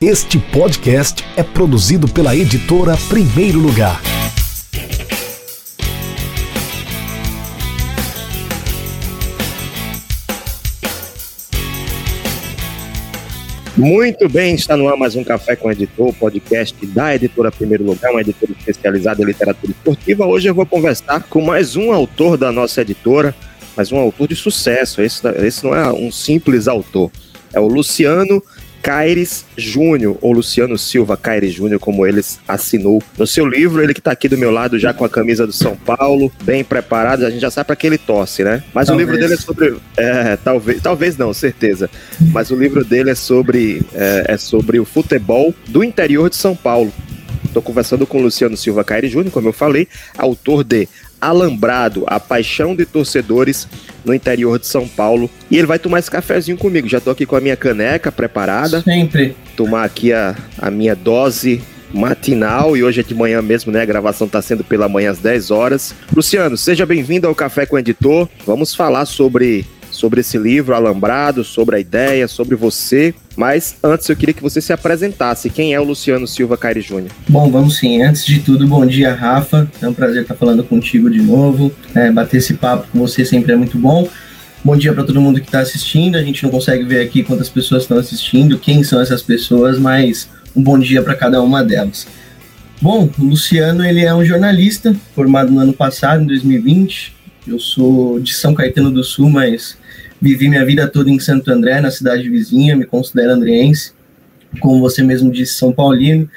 Este podcast é produzido pela editora Primeiro Lugar. Muito bem, está no ar mais um Café com Editor, podcast da editora Primeiro Lugar, uma editora especializada em literatura esportiva. Hoje eu vou conversar com mais um autor da nossa editora, mas um autor de sucesso. Esse, esse não é um simples autor, é o Luciano Caires Júnior, ou Luciano Silva Caires Júnior, como ele assinou no seu livro. Ele que está aqui do meu lado já com a camisa do São Paulo, bem preparado, a gente já sabe para que ele torce, né? Mas talvez. o livro dele é sobre. É, talvez, talvez não, certeza. Mas o livro dele é sobre, é, é sobre o futebol do interior de São Paulo. Estou conversando com o Luciano Silva Caires Júnior, como eu falei, autor de Alambrado, a paixão de torcedores no interior de São Paulo. E ele vai tomar esse cafezinho comigo. Já tô aqui com a minha caneca preparada. Sempre. Tomar aqui a, a minha dose matinal e hoje é de manhã mesmo, né? A gravação está sendo pela manhã às 10 horas. Luciano, seja bem-vindo ao Café com o Editor. Vamos falar sobre sobre esse livro Alambrado, sobre a ideia, sobre você. Mas antes eu queria que você se apresentasse. Quem é o Luciano Silva Caire Júnior? Bom, vamos sim. Antes de tudo, bom dia, Rafa. É um prazer estar falando contigo de novo. É, bater esse papo com você sempre é muito bom. Bom dia para todo mundo que está assistindo. A gente não consegue ver aqui quantas pessoas estão assistindo, quem são essas pessoas, mas um bom dia para cada uma delas. Bom, o Luciano ele é um jornalista formado no ano passado, em 2020. Eu sou de São Caetano do Sul, mas Vivi minha vida toda em Santo André, na cidade vizinha, me considero andreense, como você mesmo disse, São Paulino.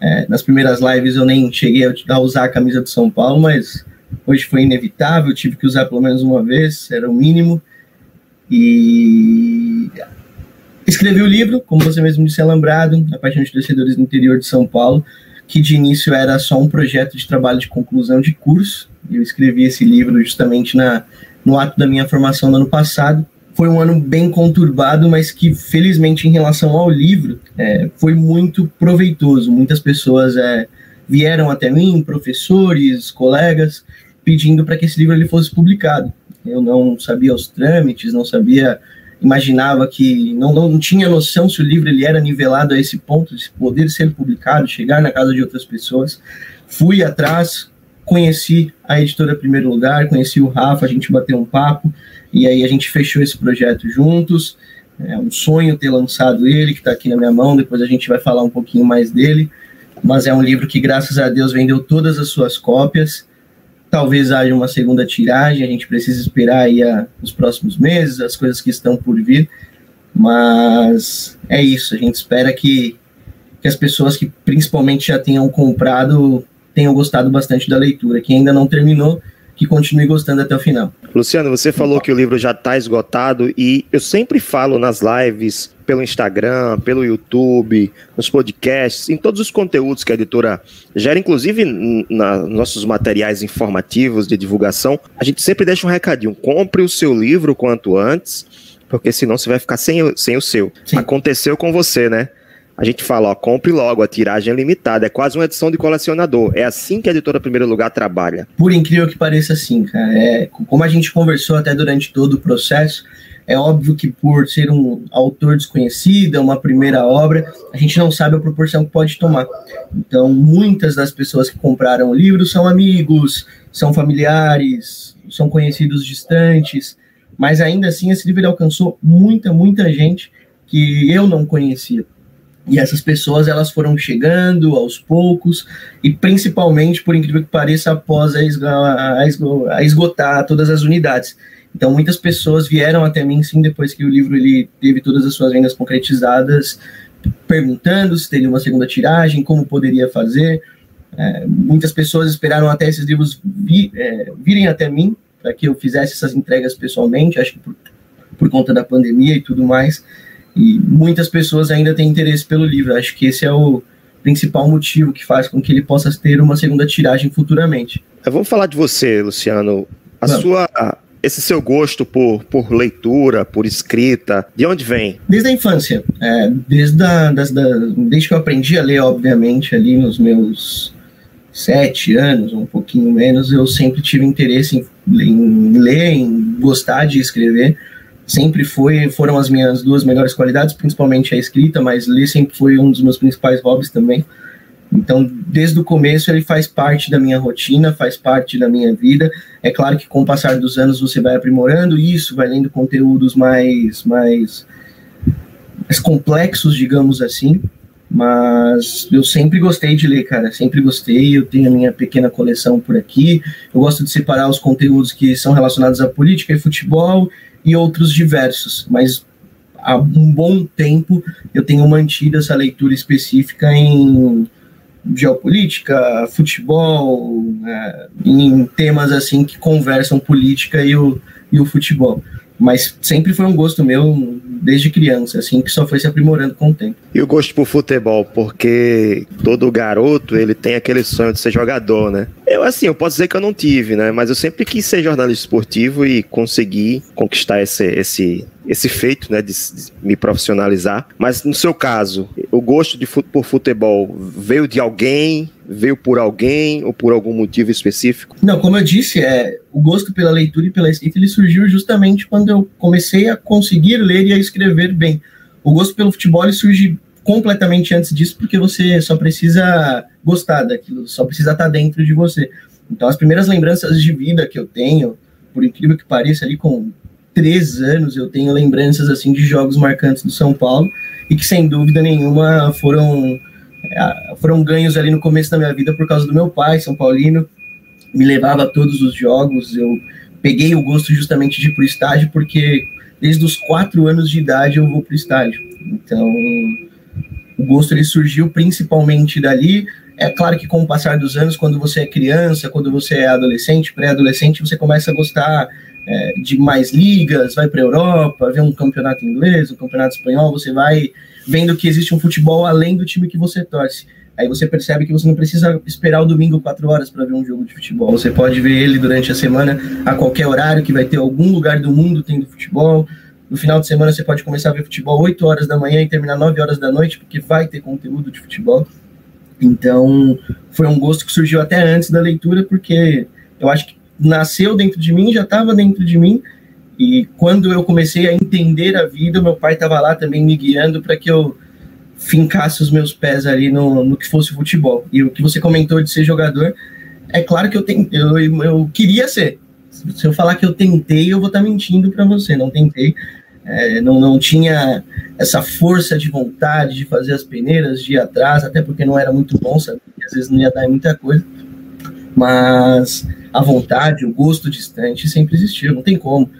É, nas primeiras lives eu nem cheguei a usar a camisa do São Paulo, mas hoje foi inevitável, tive que usar pelo menos uma vez, era o mínimo. E escrevi o livro, como você mesmo disse, Alambrado, A Paixão de Torcedores do Interior de São Paulo, que de início era só um projeto de trabalho de conclusão de curso. Eu escrevi esse livro justamente na no ato da minha formação no ano passado. Foi um ano bem conturbado, mas que felizmente em relação ao livro é, foi muito proveitoso. Muitas pessoas é, vieram até mim, professores, colegas, pedindo para que esse livro ele fosse publicado. Eu não sabia os trâmites, não sabia, imaginava que não, não, tinha noção se o livro ele era nivelado a esse ponto de poder ser publicado, chegar na casa de outras pessoas. Fui atrás, conheci a editora Primeiro Lugar, conheci o Rafa, a gente bateu um papo e aí a gente fechou esse projeto juntos. É um sonho ter lançado ele, que está aqui na minha mão, depois a gente vai falar um pouquinho mais dele. Mas é um livro que, graças a Deus, vendeu todas as suas cópias. Talvez haja uma segunda tiragem, a gente precisa esperar aí a, os próximos meses, as coisas que estão por vir. Mas é isso, a gente espera que, que as pessoas que principalmente já tenham comprado tenham gostado bastante da leitura. Quem ainda não terminou, que continue gostando até o final. Luciano, você falou que o livro já está esgotado e eu sempre falo nas lives, pelo Instagram, pelo YouTube, nos podcasts, em todos os conteúdos que a editora gera, inclusive nos nossos materiais informativos de divulgação, a gente sempre deixa um recadinho: compre o seu livro quanto antes, porque senão você vai ficar sem, sem o seu. Sim. Aconteceu com você, né? A gente fala, ó, compre logo, a tiragem é limitada, é quase uma edição de colecionador. É assim que a editora Primeiro Lugar trabalha. Por incrível que pareça, sim, cara. É, como a gente conversou até durante todo o processo, é óbvio que por ser um autor desconhecido, é uma primeira obra, a gente não sabe a proporção que pode tomar. Então, muitas das pessoas que compraram o livro são amigos, são familiares, são conhecidos distantes, mas ainda assim esse livro alcançou muita, muita gente que eu não conhecia. E essas pessoas elas foram chegando aos poucos e principalmente, por incrível que pareça, após a, esgotar todas as unidades. Então muitas pessoas vieram até mim sim depois que o livro ele teve todas as suas vendas concretizadas, perguntando se teria uma segunda tiragem, como poderia fazer. É, muitas pessoas esperaram até esses livros vi, é, virem até mim para que eu fizesse essas entregas pessoalmente, acho que por, por conta da pandemia e tudo mais. E muitas pessoas ainda têm interesse pelo livro. Acho que esse é o principal motivo que faz com que ele possa ter uma segunda tiragem futuramente. Vamos falar de você, Luciano. A sua esse seu gosto por, por leitura, por escrita, de onde vem? Desde a infância. É, desde, a, das, da, desde que eu aprendi a ler, obviamente, ali nos meus sete anos, um pouquinho menos, eu sempre tive interesse em, em ler, em gostar de escrever sempre foi, foram as minhas duas melhores qualidades, principalmente a escrita, mas ler sempre foi um dos meus principais hobbies também. Então, desde o começo, ele faz parte da minha rotina, faz parte da minha vida. É claro que com o passar dos anos você vai aprimorando isso, vai lendo conteúdos mais, mais, mais complexos, digamos assim. Mas eu sempre gostei de ler, cara, sempre gostei. Eu tenho a minha pequena coleção por aqui. Eu gosto de separar os conteúdos que são relacionados à política e futebol e outros diversos. Mas há um bom tempo eu tenho mantido essa leitura específica em geopolítica, futebol, é, em temas assim que conversam política e o, e o futebol. Mas sempre foi um gosto meu desde criança, assim, que só foi se aprimorando com o tempo. E o gosto por futebol, porque todo garoto, ele tem aquele sonho de ser jogador, né? Eu, assim, eu posso dizer que eu não tive, né? Mas eu sempre quis ser jornalista esportivo e consegui conquistar esse, esse, esse feito, né, de, de, me profissionalizar. Mas no seu caso, o gosto de, por futebol veio de alguém, veio por alguém ou por algum motivo específico? Não, como eu disse, é, o gosto pela leitura e pela escrita ele surgiu justamente quando eu comecei a conseguir ler e a escrever bem. O gosto pelo futebol ele surge completamente antes disso, porque você só precisa gostar daquilo, só precisa estar dentro de você. Então, as primeiras lembranças de vida que eu tenho, por incrível que pareça, ali com três anos, eu tenho lembranças assim de jogos marcantes do São Paulo e que sem dúvida nenhuma foram é, foram ganhos ali no começo da minha vida por causa do meu pai, São Paulino, me levava a todos os jogos. Eu peguei o gosto justamente de ir para o estádio porque desde os quatro anos de idade eu vou para o estádio. Então o gosto ele surgiu principalmente dali. É claro que com o passar dos anos, quando você é criança, quando você é adolescente, pré-adolescente, você começa a gostar é, de mais ligas, vai para a Europa, vê um campeonato inglês, um campeonato espanhol, você vai vendo que existe um futebol além do time que você torce. Aí você percebe que você não precisa esperar o domingo quatro horas para ver um jogo de futebol. Você pode ver ele durante a semana, a qualquer horário, que vai ter algum lugar do mundo tendo futebol. No final de semana você pode começar a ver futebol 8 horas da manhã e terminar 9 horas da noite, porque vai ter conteúdo de futebol. Então, foi um gosto que surgiu até antes da leitura, porque eu acho que nasceu dentro de mim, já estava dentro de mim. E quando eu comecei a entender a vida, meu pai estava lá também me guiando para que eu fincasse os meus pés ali no, no que fosse futebol. E o que você comentou de ser jogador, é claro que eu, tentei, eu, eu queria ser. Se eu falar que eu tentei, eu vou estar tá mentindo para você. Não tentei. É, não, não tinha essa força de vontade de fazer as peneiras, de ir atrás, até porque não era muito bom, sabe? Às vezes não ia dar muita coisa. Mas a vontade, o gosto distante sempre existiu, não tem como.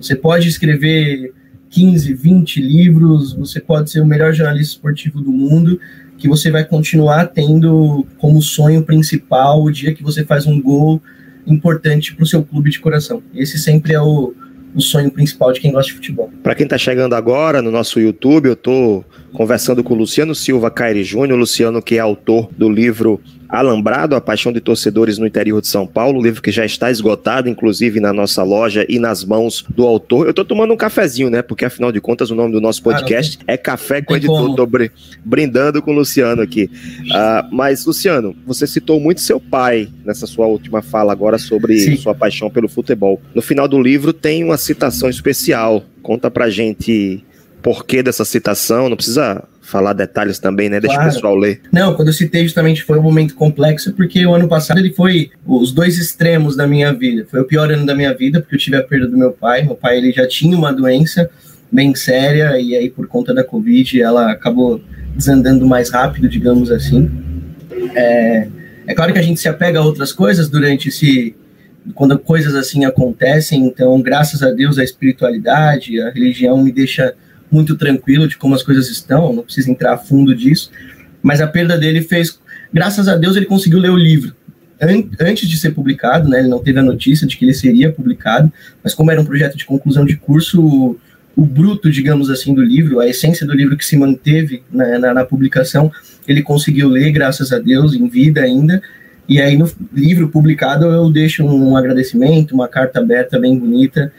Você pode escrever 15, 20 livros, você pode ser o melhor jornalista esportivo do mundo, que você vai continuar tendo como sonho principal o dia que você faz um gol importante para o seu clube de coração. Esse sempre é o, o sonho principal de quem gosta de futebol. Para quem está chegando agora no nosso YouTube, eu estou conversando com o Luciano Silva Caire Júnior, Luciano que é autor do livro Alambrado, a paixão de torcedores no interior de São Paulo, livro que já está esgotado, inclusive na nossa loja e nas mãos do autor. Eu estou tomando um cafezinho, né? Porque afinal de contas o nome do nosso podcast ah, é Café com Editor. Estou brindando com o Luciano aqui. Uh, mas, Luciano, você citou muito seu pai nessa sua última fala agora sobre Sim. sua paixão pelo futebol. No final do livro tem uma citação especial. Conta pra gente porquê dessa citação, não precisa falar detalhes também, né? Deixa claro. o pessoal ler. Não, quando eu citei justamente foi um momento complexo, porque o ano passado ele foi os dois extremos da minha vida. Foi o pior ano da minha vida, porque eu tive a perda do meu pai. Meu pai ele já tinha uma doença bem séria, e aí por conta da Covid ela acabou desandando mais rápido, digamos assim. É, é claro que a gente se apega a outras coisas durante esse quando coisas assim acontecem, então graças a Deus a espiritualidade, a religião me deixa muito tranquilo de como as coisas estão, não precisa entrar a fundo disso, mas a perda dele fez, graças a Deus, ele conseguiu ler o livro. Antes de ser publicado, né, ele não teve a notícia de que ele seria publicado, mas como era um projeto de conclusão de curso, o, o bruto, digamos assim, do livro, a essência do livro que se manteve na, na, na publicação, ele conseguiu ler, graças a Deus, em vida ainda, e aí no livro publicado eu deixo um agradecimento, uma carta aberta bem bonita,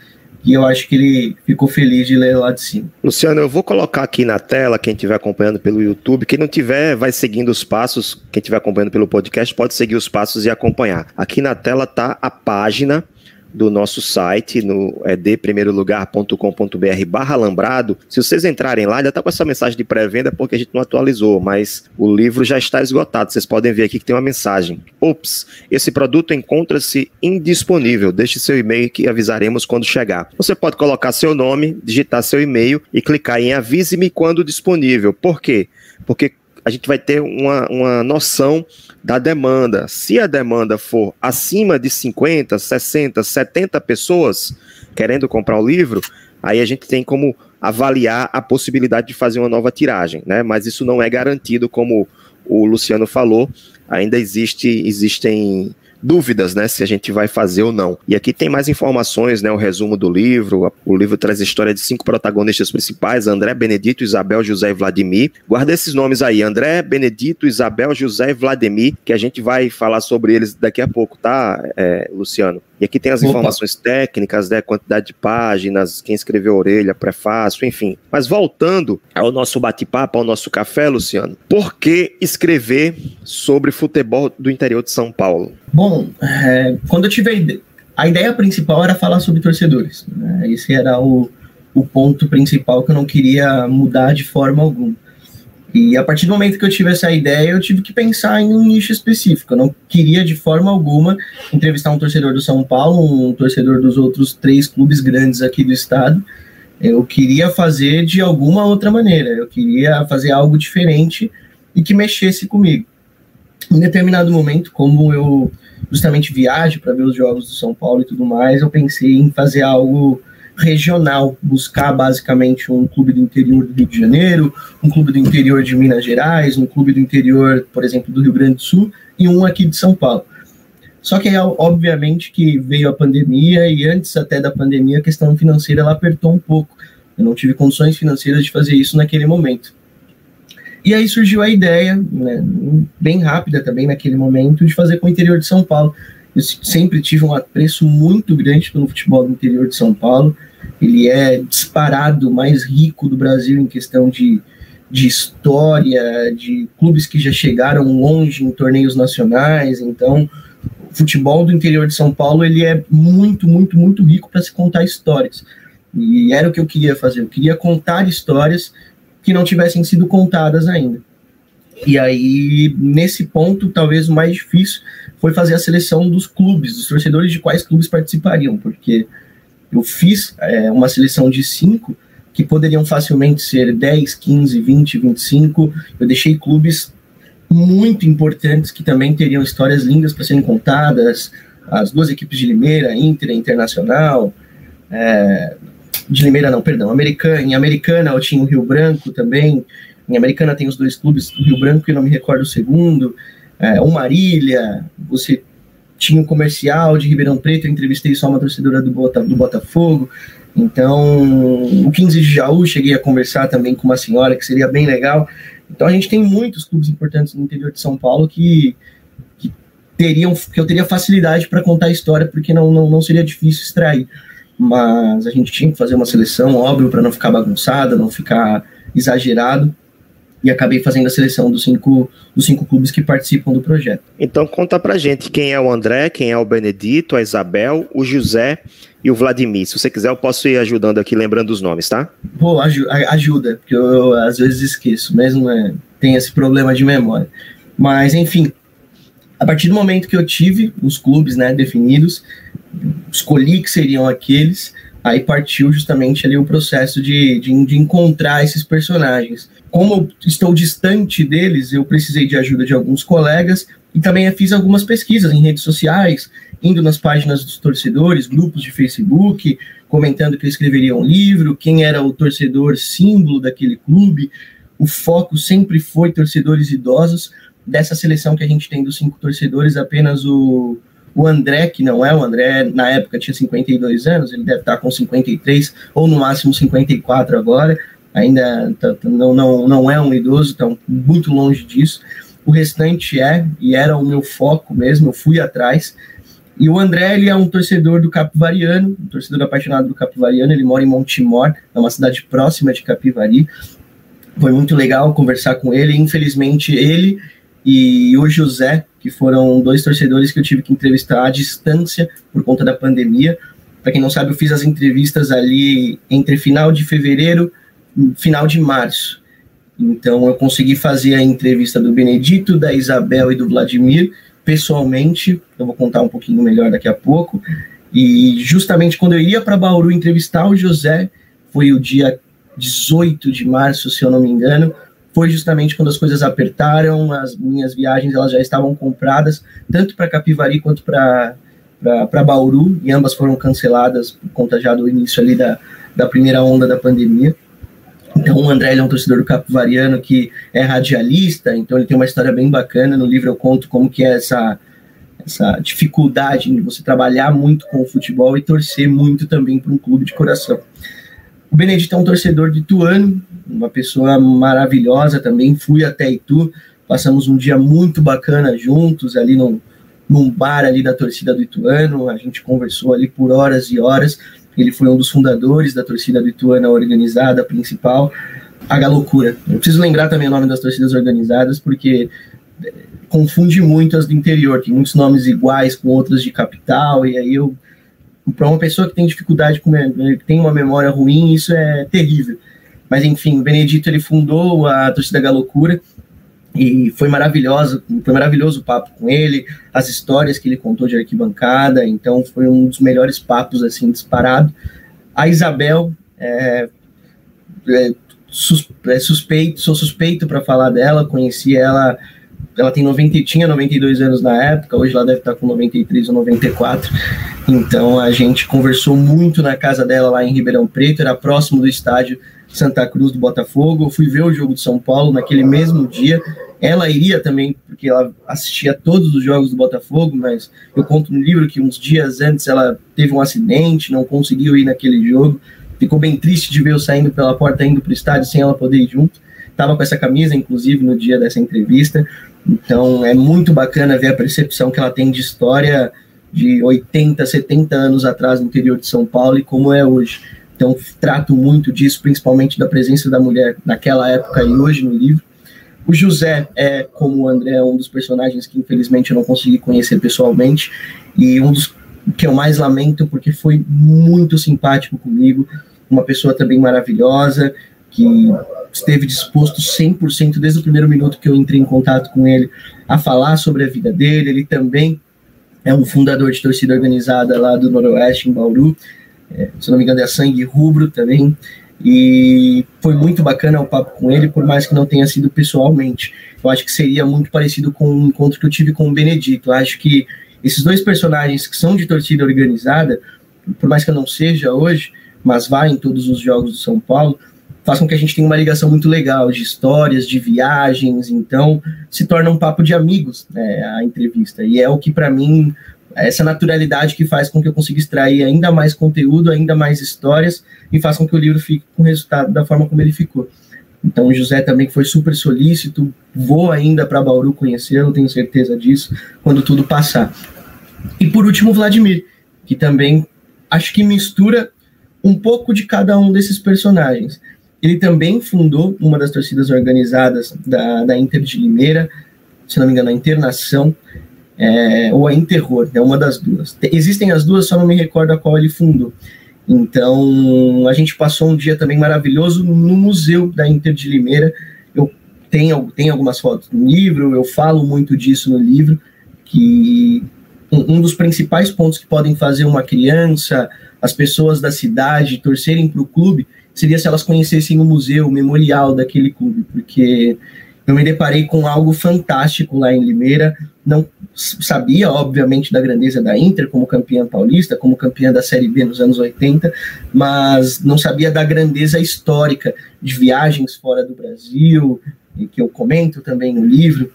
e eu acho que ele ficou feliz de ler lá de cima. Luciano, eu vou colocar aqui na tela, quem estiver acompanhando pelo YouTube, quem não tiver, vai seguindo os passos, quem estiver acompanhando pelo podcast pode seguir os passos e acompanhar. Aqui na tela está a página do nosso site, no edprimeirolugar.com.br barra alambrado. Se vocês entrarem lá, já tá com essa mensagem de pré-venda porque a gente não atualizou, mas o livro já está esgotado. Vocês podem ver aqui que tem uma mensagem. Ops, esse produto encontra-se indisponível. Deixe seu e-mail que avisaremos quando chegar. Você pode colocar seu nome, digitar seu e-mail e clicar em avise-me quando disponível. Por quê? Porque a gente vai ter uma, uma noção da demanda. Se a demanda for acima de 50, 60, 70 pessoas querendo comprar o livro, aí a gente tem como avaliar a possibilidade de fazer uma nova tiragem, né? Mas isso não é garantido, como o Luciano falou, ainda existe, existem dúvidas, né, se a gente vai fazer ou não. E aqui tem mais informações, né, o resumo do livro. O livro traz a história de cinco protagonistas principais: André, Benedito, Isabel, José e Vladimir. Guarda esses nomes aí: André, Benedito, Isabel, José e Vladimir, que a gente vai falar sobre eles daqui a pouco, tá, é, Luciano? E aqui tem as Opa. informações técnicas, né, quantidade de páginas, quem escreveu a orelha, prefácio, enfim. Mas voltando ao nosso bate-papo, ao nosso café, Luciano, por que escrever sobre futebol do interior de São Paulo? Bom, é, quando eu tive a ideia, a ideia principal era falar sobre torcedores. Né? Esse era o, o ponto principal que eu não queria mudar de forma alguma. E a partir do momento que eu tive essa ideia, eu tive que pensar em um nicho específico. Eu não queria de forma alguma entrevistar um torcedor do São Paulo, um torcedor dos outros três clubes grandes aqui do estado. Eu queria fazer de alguma outra maneira. Eu queria fazer algo diferente e que mexesse comigo. Em determinado momento, como eu justamente viajo para ver os jogos do São Paulo e tudo mais, eu pensei em fazer algo regional, buscar basicamente um clube do interior do Rio de Janeiro, um clube do interior de Minas Gerais, um clube do interior, por exemplo, do Rio Grande do Sul e um aqui de São Paulo. Só que obviamente que veio a pandemia e antes até da pandemia a questão financeira ela apertou um pouco. Eu não tive condições financeiras de fazer isso naquele momento. E aí surgiu a ideia, né, bem rápida também naquele momento, de fazer com o interior de São Paulo. Eu sempre tive um apreço muito grande pelo futebol do interior de São Paulo. Ele é disparado mais rico do Brasil em questão de, de história, de clubes que já chegaram longe em torneios nacionais. Então, o futebol do interior de São Paulo ele é muito, muito, muito rico para se contar histórias. E era o que eu queria fazer. Eu queria contar histórias que não tivessem sido contadas ainda. E aí, nesse ponto, talvez o mais difícil foi fazer a seleção dos clubes, dos torcedores de quais clubes participariam, porque eu fiz é, uma seleção de cinco que poderiam facilmente ser 10, 15, 20, 25. Eu deixei clubes muito importantes que também teriam histórias lindas para serem contadas. As duas equipes de Limeira, Inter Internacional, é, de Limeira não, perdão, Americana, em Americana eu tinha o Rio Branco também, em Americana tem os dois clubes, o Rio Branco e não me recordo o segundo, é, o Marília, você tinha um comercial de Ribeirão Preto, eu entrevistei só uma torcedora do, Bota, do Botafogo, então o 15 de Jaú, cheguei a conversar também com uma senhora, que seria bem legal, então a gente tem muitos clubes importantes no interior de São Paulo que, que teriam, que eu teria facilidade para contar a história, porque não, não, não seria difícil extrair, mas a gente tinha que fazer uma seleção, óbvio, para não ficar bagunçada, não ficar exagerado, e acabei fazendo a seleção dos cinco, dos cinco clubes que participam do projeto. Então conta pra gente quem é o André, quem é o Benedito, a Isabel, o José e o Vladimir. Se você quiser, eu posso ir ajudando aqui, lembrando os nomes, tá? Pô, ajuda, porque eu, eu às vezes esqueço, mesmo é, tem esse problema de memória. Mas, enfim, a partir do momento que eu tive os clubes né, definidos, escolhi que seriam aqueles, aí partiu justamente ali o processo de, de, de, encontrar esses personagens. Como eu estou distante deles, eu precisei de ajuda de alguns colegas e também fiz algumas pesquisas em redes sociais, indo nas páginas dos torcedores, grupos de Facebook, comentando que eles escreveriam um livro, quem era o torcedor símbolo daquele clube. O foco sempre foi torcedores idosos. Dessa seleção que a gente tem dos cinco torcedores, apenas o o André, que não é o André, na época tinha 52 anos, ele deve estar com 53 ou no máximo 54 agora, ainda tá, tá, não, não, não é um idoso, está muito longe disso. O restante é, e era o meu foco mesmo, eu fui atrás. E o André, ele é um torcedor do Capivariano, um torcedor apaixonado do Capivariano, ele mora em Montemor, é uma cidade próxima de Capivari. Foi muito legal conversar com ele, infelizmente ele e o José, que foram dois torcedores que eu tive que entrevistar à distância por conta da pandemia. Para quem não sabe, eu fiz as entrevistas ali entre final de fevereiro e final de março. Então eu consegui fazer a entrevista do Benedito, da Isabel e do Vladimir pessoalmente. Eu vou contar um pouquinho melhor daqui a pouco. E justamente quando eu ia para Bauru entrevistar o José, foi o dia 18 de março, se eu não me engano, foi justamente quando as coisas apertaram, as minhas viagens elas já estavam compradas, tanto para Capivari quanto para para Bauru, e ambas foram canceladas por conta já do início ali da, da primeira onda da pandemia. Então, o André é um torcedor do Capivariano que é radialista, então ele tem uma história bem bacana. No livro eu conto como que é essa, essa dificuldade de você trabalhar muito com o futebol e torcer muito também para um clube de coração. O Benedito é um torcedor de Ituano, uma pessoa maravilhosa também. Fui até Itu, passamos um dia muito bacana juntos ali num, num bar ali da torcida do Ituano. A gente conversou ali por horas e horas. Ele foi um dos fundadores da torcida do Ituano organizada principal, a Galocura. Eu preciso lembrar também o nome das torcidas organizadas, porque eh, confunde muito as do interior, tem muitos nomes iguais com outras de capital, e aí eu para uma pessoa que tem dificuldade com que tem uma memória ruim, isso é terrível. Mas enfim, o Benedito ele fundou a torcida Galocura e foi maravilhoso, foi maravilhoso o papo com ele, as histórias que ele contou de arquibancada, então foi um dos melhores papos assim disparado. A Isabel é, é, sus, é suspeito, sou suspeito para falar dela, conheci ela ela tem 90, tinha 92 anos na época, hoje ela deve estar com 93 ou 94. Então a gente conversou muito na casa dela lá em Ribeirão Preto, era próximo do estádio Santa Cruz do Botafogo. Eu fui ver o jogo de São Paulo naquele mesmo dia. Ela iria também, porque ela assistia todos os jogos do Botafogo, mas eu conto no livro que uns dias antes ela teve um acidente, não conseguiu ir naquele jogo. Ficou bem triste de ver eu saindo pela porta, indo para o estádio sem ela poder ir junto. Estava com essa camisa, inclusive, no dia dessa entrevista. Então é muito bacana ver a percepção que ela tem de história de 80, 70 anos atrás no interior de São Paulo e como é hoje. Então trato muito disso, principalmente da presença da mulher naquela época e hoje no livro. O José é, como o André, um dos personagens que infelizmente eu não consegui conhecer pessoalmente e um dos que eu mais lamento porque foi muito simpático comigo, uma pessoa também maravilhosa que esteve disposto 100% desde o primeiro minuto que eu entrei em contato com ele a falar sobre a vida dele. Ele também é um fundador de torcida organizada lá do Noroeste, em Bauru. É, se não me engano, é Sangue Rubro também. E foi muito bacana o papo com ele, por mais que não tenha sido pessoalmente. Eu acho que seria muito parecido com o encontro que eu tive com o Benedito. Eu acho que esses dois personagens que são de torcida organizada, por mais que eu não seja hoje, mas vá em todos os jogos do São Paulo, faz com que a gente tenha uma ligação muito legal de histórias, de viagens, então se torna um papo de amigos né, a entrevista. E é o que, para mim, essa naturalidade que faz com que eu consiga extrair ainda mais conteúdo, ainda mais histórias e faz com que o livro fique com o resultado da forma como ele ficou. Então, o José também foi super solícito, vou ainda para Bauru conhecê-lo, tenho certeza disso, quando tudo passar. E por último, o Vladimir, que também acho que mistura um pouco de cada um desses personagens. Ele também fundou uma das torcidas organizadas da, da Inter de Limeira, se não me engano, a Internação, é, ou a Interror, é uma das duas. Existem as duas, só não me recordo a qual ele fundou. Então, a gente passou um dia também maravilhoso no museu da Inter de Limeira. Eu tenho, tenho algumas fotos no livro, eu falo muito disso no livro, que um dos principais pontos que podem fazer uma criança, as pessoas da cidade torcerem para o clube, seria se elas conhecessem o museu, o memorial daquele clube, porque eu me deparei com algo fantástico lá em Limeira. Não sabia, obviamente, da grandeza da Inter como campeã paulista, como campeã da Série B nos anos 80, mas não sabia da grandeza histórica de viagens fora do Brasil, que eu comento também no livro.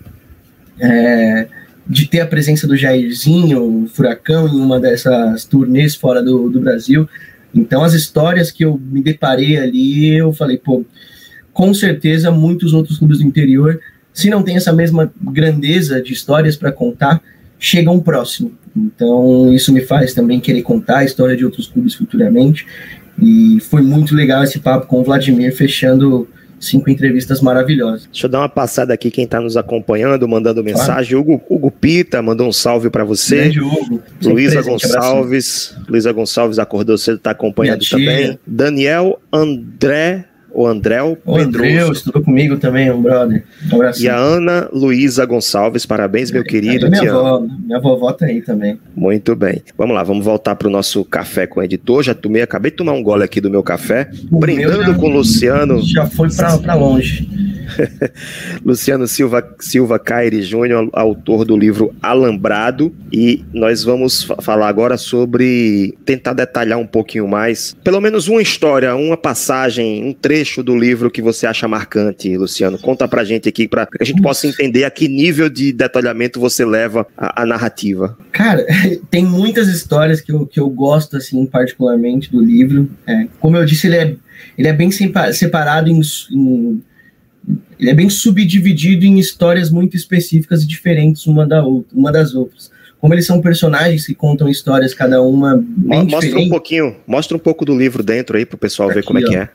É, de ter a presença do Jairzinho, o Furacão, em uma dessas turnês fora do, do Brasil. Então, as histórias que eu me deparei ali, eu falei, pô, com certeza muitos outros clubes do interior, se não tem essa mesma grandeza de histórias para contar, chegam próximo. Então, isso me faz também querer contar a história de outros clubes futuramente. E foi muito legal esse papo com o Vladimir, fechando cinco entrevistas maravilhosas. Deixa eu dar uma passada aqui, quem está nos acompanhando, mandando mensagem. Claro. Hugo, Hugo Pita mandou um salve para você. Grande Hugo. Luísa Gonçalves. Luísa Gonçalves acordou cedo, está acompanhando também. Daniel André o Andréu o Pedroso. estudou comigo também, um brother. Um abraço. E a Ana Luísa Gonçalves, parabéns, meu querido. É minha, avó, minha vovó tá aí também. Muito bem. Vamos lá, vamos voltar para o nosso café com o editor. Já tomei, acabei de tomar um gole aqui do meu café. O brindando já, com o Luciano. Já foi para longe. Luciano Silva, Silva Caire Júnior, autor do livro Alambrado, e nós vamos falar agora sobre tentar detalhar um pouquinho mais, pelo menos uma história, uma passagem, um trecho do livro que você acha marcante, Luciano. Conta pra gente aqui, para que a gente possa entender a que nível de detalhamento você leva a, a narrativa. Cara, tem muitas histórias que eu, que eu gosto, assim, particularmente do livro. É, como eu disse, ele é, ele é bem separado em, em ele é bem subdividido em histórias muito específicas e diferentes uma, da outra, uma das outras. Como eles são personagens que contam histórias cada uma bem mostra diferente. um pouquinho, mostra um pouco do livro dentro aí para o pessoal Aqui, ver como é que é.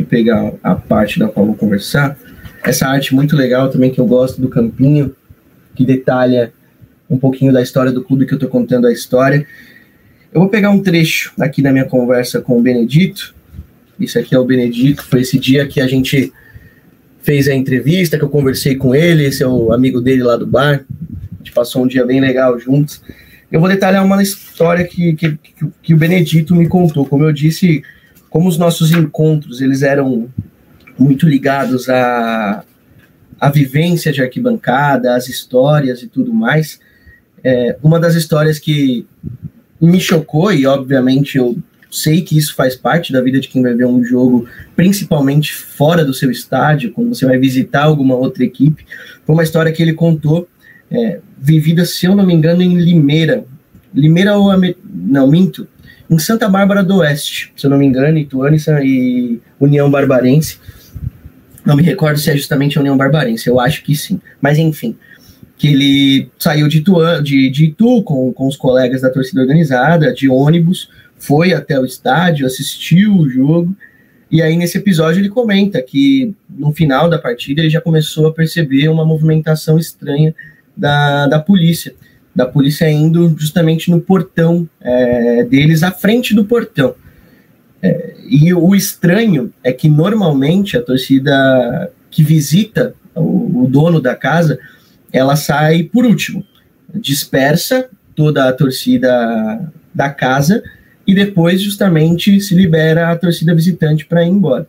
Eu pegar a parte da qual vou conversar. Essa arte muito legal também que eu gosto do campinho, que detalha um pouquinho da história do clube que eu estou contando a história. Eu vou pegar um trecho aqui da minha conversa com o Benedito. Isso aqui é o Benedito, foi esse dia que a gente fez a entrevista, que eu conversei com ele, esse é o amigo dele lá do bar. A gente passou um dia bem legal juntos. Eu vou detalhar uma história que, que, que o Benedito me contou. Como eu disse, como os nossos encontros eles eram muito ligados à, à vivência de arquibancada, às histórias e tudo mais. É, uma das histórias que me chocou, e obviamente eu sei que isso faz parte da vida de quem vai ver um jogo, principalmente fora do seu estádio, quando você vai visitar alguma outra equipe. Foi uma história que ele contou, é, vivida, se eu não me engano, em Limeira. Limeira ou. Não, minto. Em Santa Bárbara do Oeste, se eu não me engano, Ituano e União Barbarense. Não me recordo se é justamente a União Barbarense, eu acho que sim. Mas enfim, que ele saiu de, Ituano, de, de Itu com, com os colegas da torcida organizada, de ônibus, foi até o estádio, assistiu o jogo, e aí nesse episódio ele comenta que no final da partida ele já começou a perceber uma movimentação estranha da, da polícia, da polícia indo justamente no portão é, deles, à frente do portão. É, e o estranho é que normalmente a torcida que visita o, o dono da casa, ela sai por último, dispersa toda a torcida da casa e depois justamente se libera a torcida visitante para ir embora.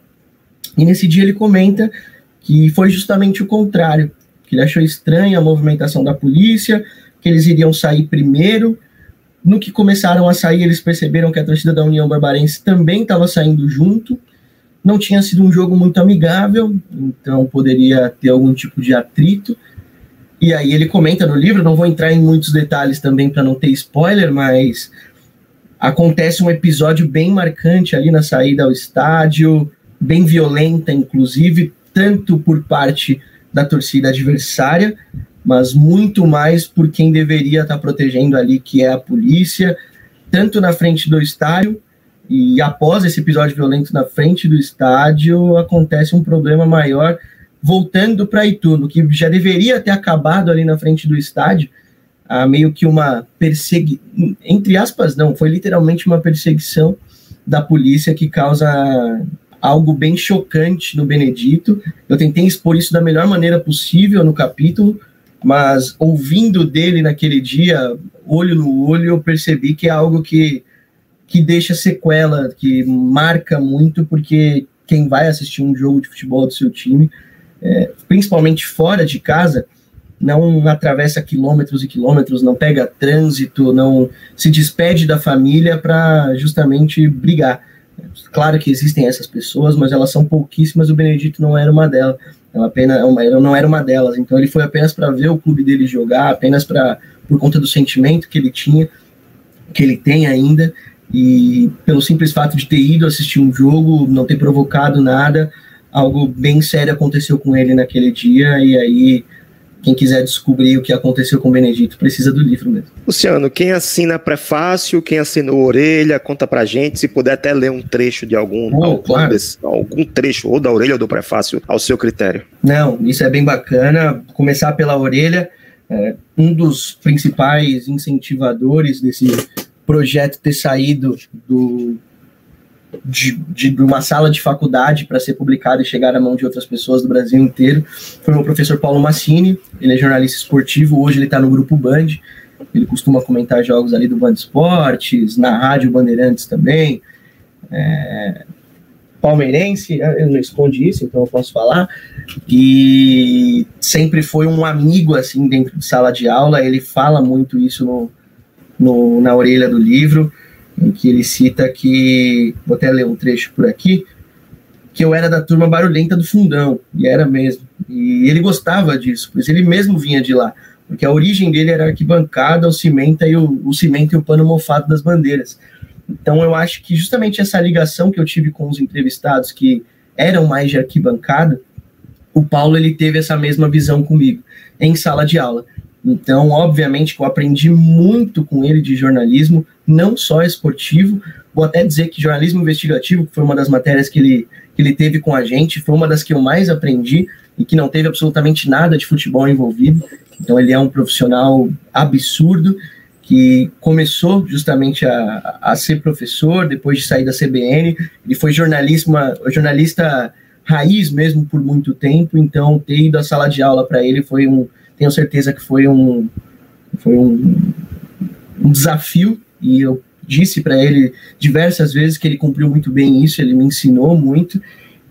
E nesse dia ele comenta que foi justamente o contrário, que ele achou estranha a movimentação da polícia, que eles iriam sair primeiro. No que começaram a sair, eles perceberam que a torcida da União Barbarense também estava saindo junto. Não tinha sido um jogo muito amigável, então poderia ter algum tipo de atrito. E aí ele comenta no livro, não vou entrar em muitos detalhes também para não ter spoiler, mas acontece um episódio bem marcante ali na saída ao estádio, bem violenta, inclusive, tanto por parte da torcida adversária, mas muito mais por quem deveria estar protegendo ali, que é a polícia, tanto na frente do estádio, e após esse episódio violento na frente do estádio, acontece um problema maior voltando para Ituno, que já deveria ter acabado ali na frente do estádio, a meio que uma perseguição, entre aspas, não, foi literalmente uma perseguição da polícia que causa algo bem chocante no Benedito. Eu tentei expor isso da melhor maneira possível no capítulo, mas ouvindo dele naquele dia, olho no olho, eu percebi que é algo que, que deixa sequela, que marca muito, porque quem vai assistir um jogo de futebol do seu time, é, principalmente fora de casa, não atravessa quilômetros e quilômetros, não pega trânsito, não se despede da família para justamente brigar. Claro que existem essas pessoas, mas elas são pouquíssimas. O Benedito não era uma delas. Ela apenas não era uma delas. Então ele foi apenas para ver o clube dele jogar, apenas para por conta do sentimento que ele tinha, que ele tem ainda, e pelo simples fato de ter ido assistir um jogo, não ter provocado nada, algo bem sério aconteceu com ele naquele dia e aí quem quiser descobrir o que aconteceu com o Benedito precisa do livro mesmo. Luciano, quem assina prefácio, quem assinou orelha, conta pra gente, se puder até ler um trecho de algum, oh, algum, claro. desse, algum trecho, ou da orelha ou do prefácio, ao seu critério. Não, isso é bem bacana. Começar pela orelha, é, um dos principais incentivadores desse projeto ter saído do, de, de, uma sala de faculdade para ser publicado e chegar à mão de outras pessoas do Brasil inteiro foi o professor Paulo Massini. Ele é jornalista esportivo, hoje ele está no grupo Band. Ele costuma comentar jogos ali do Band Esportes, na Rádio Bandeirantes também. É, palmeirense, eu não esconde isso, então eu posso falar. E sempre foi um amigo assim dentro de sala de aula. Ele fala muito isso no, no na orelha do livro em que ele cita que, vou até ler um trecho por aqui, que eu era da turma barulhenta do fundão, e era mesmo. E ele gostava disso, pois ele mesmo vinha de lá, porque a origem dele era arquibancada, o cimento e o, o cimento e o pano mofado das bandeiras. Então eu acho que justamente essa ligação que eu tive com os entrevistados que eram mais de arquibancada, o Paulo ele teve essa mesma visão comigo em sala de aula. Então, obviamente, que eu aprendi muito com ele de jornalismo, não só esportivo, vou até dizer que jornalismo investigativo, que foi uma das matérias que ele, que ele teve com a gente, foi uma das que eu mais aprendi e que não teve absolutamente nada de futebol envolvido. Então, ele é um profissional absurdo que começou justamente a, a ser professor depois de sair da CBN. Ele foi jornalista, raiz mesmo por muito tempo, então ter ido à sala de aula para ele foi um tenho certeza que foi um, foi um, um desafio e eu disse para ele diversas vezes que ele cumpriu muito bem isso, ele me ensinou muito.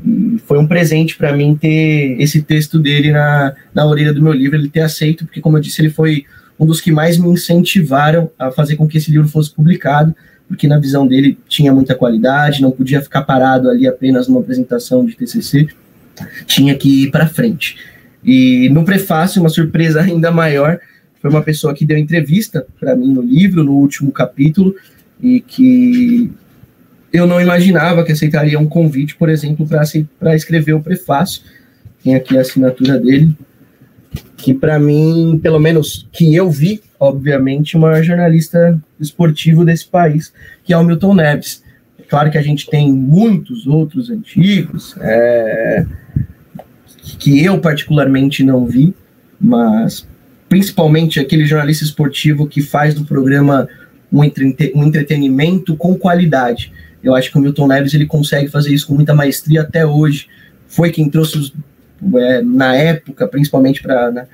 E foi um presente para mim ter esse texto dele na, na orelha do meu livro, ele ter aceito, porque, como eu disse, ele foi um dos que mais me incentivaram a fazer com que esse livro fosse publicado, porque na visão dele tinha muita qualidade, não podia ficar parado ali apenas numa apresentação de TCC, tinha que ir para frente. E no prefácio, uma surpresa ainda maior, foi uma pessoa que deu entrevista para mim no livro, no último capítulo, e que eu não imaginava que aceitaria um convite, por exemplo, para escrever o prefácio. Tem aqui a assinatura dele, que para mim, pelo menos que eu vi, obviamente, uma jornalista esportivo desse país, que é o Milton Neves. É claro que a gente tem muitos outros antigos, é, que eu particularmente não vi, mas principalmente aquele jornalista esportivo que faz do programa um, um entretenimento com qualidade. Eu acho que o Milton Neves ele consegue fazer isso com muita maestria até hoje. Foi quem trouxe os, é, na época, principalmente para né,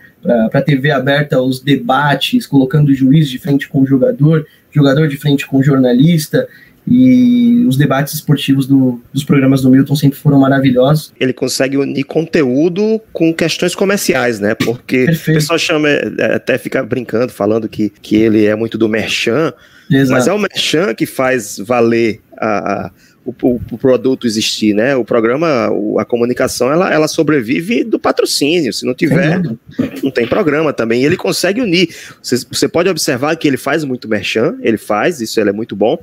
a TV aberta, os debates, colocando o juiz de frente com o jogador, jogador de frente com o jornalista. E os debates esportivos do, dos programas do Milton sempre foram maravilhosos. Ele consegue unir conteúdo com questões comerciais, né? Porque Perfeito. o pessoal chama, é, até fica brincando, falando que, que ele é muito do merchan, Exato. mas é o merchan que faz valer a, a o, o, produto existir, né? O programa, a comunicação, ela, ela sobrevive do patrocínio. Se não tiver, não tem programa também. E ele consegue unir. Você, você pode observar que ele faz muito merchan, ele faz, isso ele é muito bom,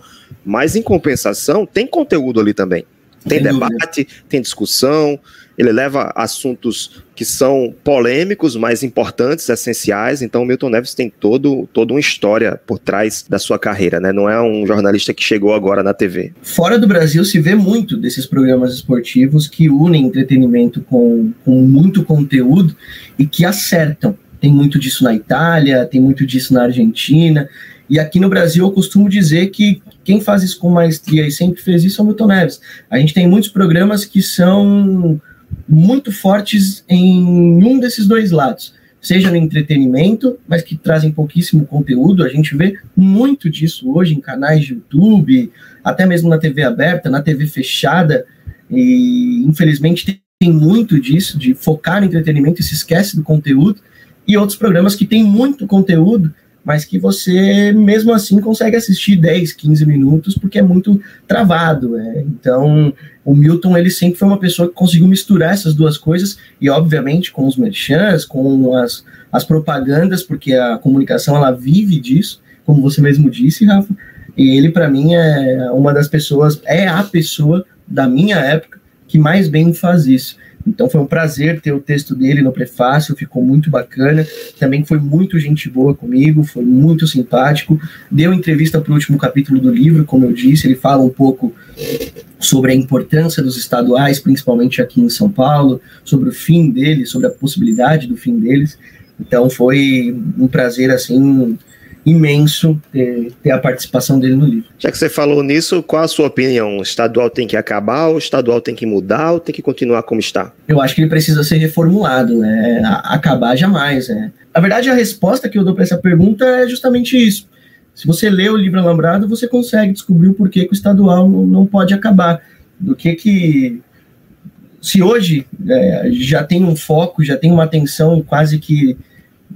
mas em compensação, tem conteúdo ali também. Tem debate, tem discussão, ele leva assuntos que são polêmicos, mas importantes, essenciais. Então, o Milton Neves tem todo, toda uma história por trás da sua carreira, né? Não é um jornalista que chegou agora na TV. Fora do Brasil, se vê muito desses programas esportivos que unem entretenimento com, com muito conteúdo e que acertam. Tem muito disso na Itália, tem muito disso na Argentina. E aqui no Brasil eu costumo dizer que quem faz isso com maestria e sempre fez isso é o Milton Neves. A gente tem muitos programas que são muito fortes em um desses dois lados, seja no entretenimento, mas que trazem pouquíssimo conteúdo. A gente vê muito disso hoje em canais de YouTube, até mesmo na TV aberta, na TV fechada, e infelizmente tem muito disso, de focar no entretenimento e se esquece do conteúdo, e outros programas que têm muito conteúdo, mas que você mesmo assim consegue assistir 10, 15 minutos porque é muito travado. Né? Então, o Milton ele sempre foi uma pessoa que conseguiu misturar essas duas coisas e obviamente com os merchants, com as, as propagandas, porque a comunicação ela vive disso, como você mesmo disse, Rafa. E ele para mim é uma das pessoas, é a pessoa da minha época que mais bem faz isso. Então foi um prazer ter o texto dele no prefácio, ficou muito bacana. Também foi muito gente boa comigo, foi muito simpático. Deu entrevista para o último capítulo do livro, como eu disse, ele fala um pouco sobre a importância dos estaduais, principalmente aqui em São Paulo, sobre o fim deles, sobre a possibilidade do fim deles. Então foi um prazer assim imenso ter, ter, a participação dele no livro. Já que você falou nisso, qual a sua opinião? O estadual tem que acabar, o estadual tem que mudar ou tem que continuar como está? Eu acho que ele precisa ser reformulado, né? Acabar jamais, né? Na verdade, a resposta que eu dou para essa pergunta é justamente isso. Se você lê o livro Alambrado, você consegue descobrir o porquê que o estadual não, não pode acabar. Do que que se hoje é, já tem um foco, já tem uma atenção quase que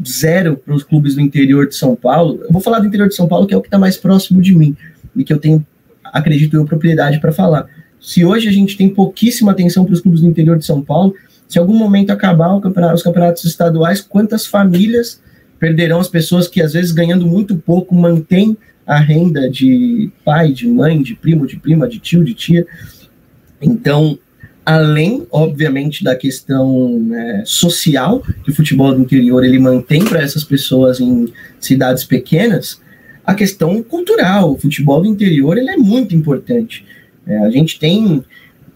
zero para os clubes do interior de São Paulo. Eu vou falar do interior de São Paulo, que é o que está mais próximo de mim e que eu tenho, acredito eu, propriedade para falar. Se hoje a gente tem pouquíssima atenção para os clubes do interior de São Paulo, se algum momento acabar campeonato, os campeonatos estaduais, quantas famílias perderão as pessoas que às vezes ganhando muito pouco mantêm a renda de pai, de mãe, de primo, de prima, de tio, de tia. Então, além, obviamente, da questão né, social que o futebol do interior ele mantém para essas pessoas em cidades pequenas, a questão cultural. O futebol do interior ele é muito importante. É, a gente tem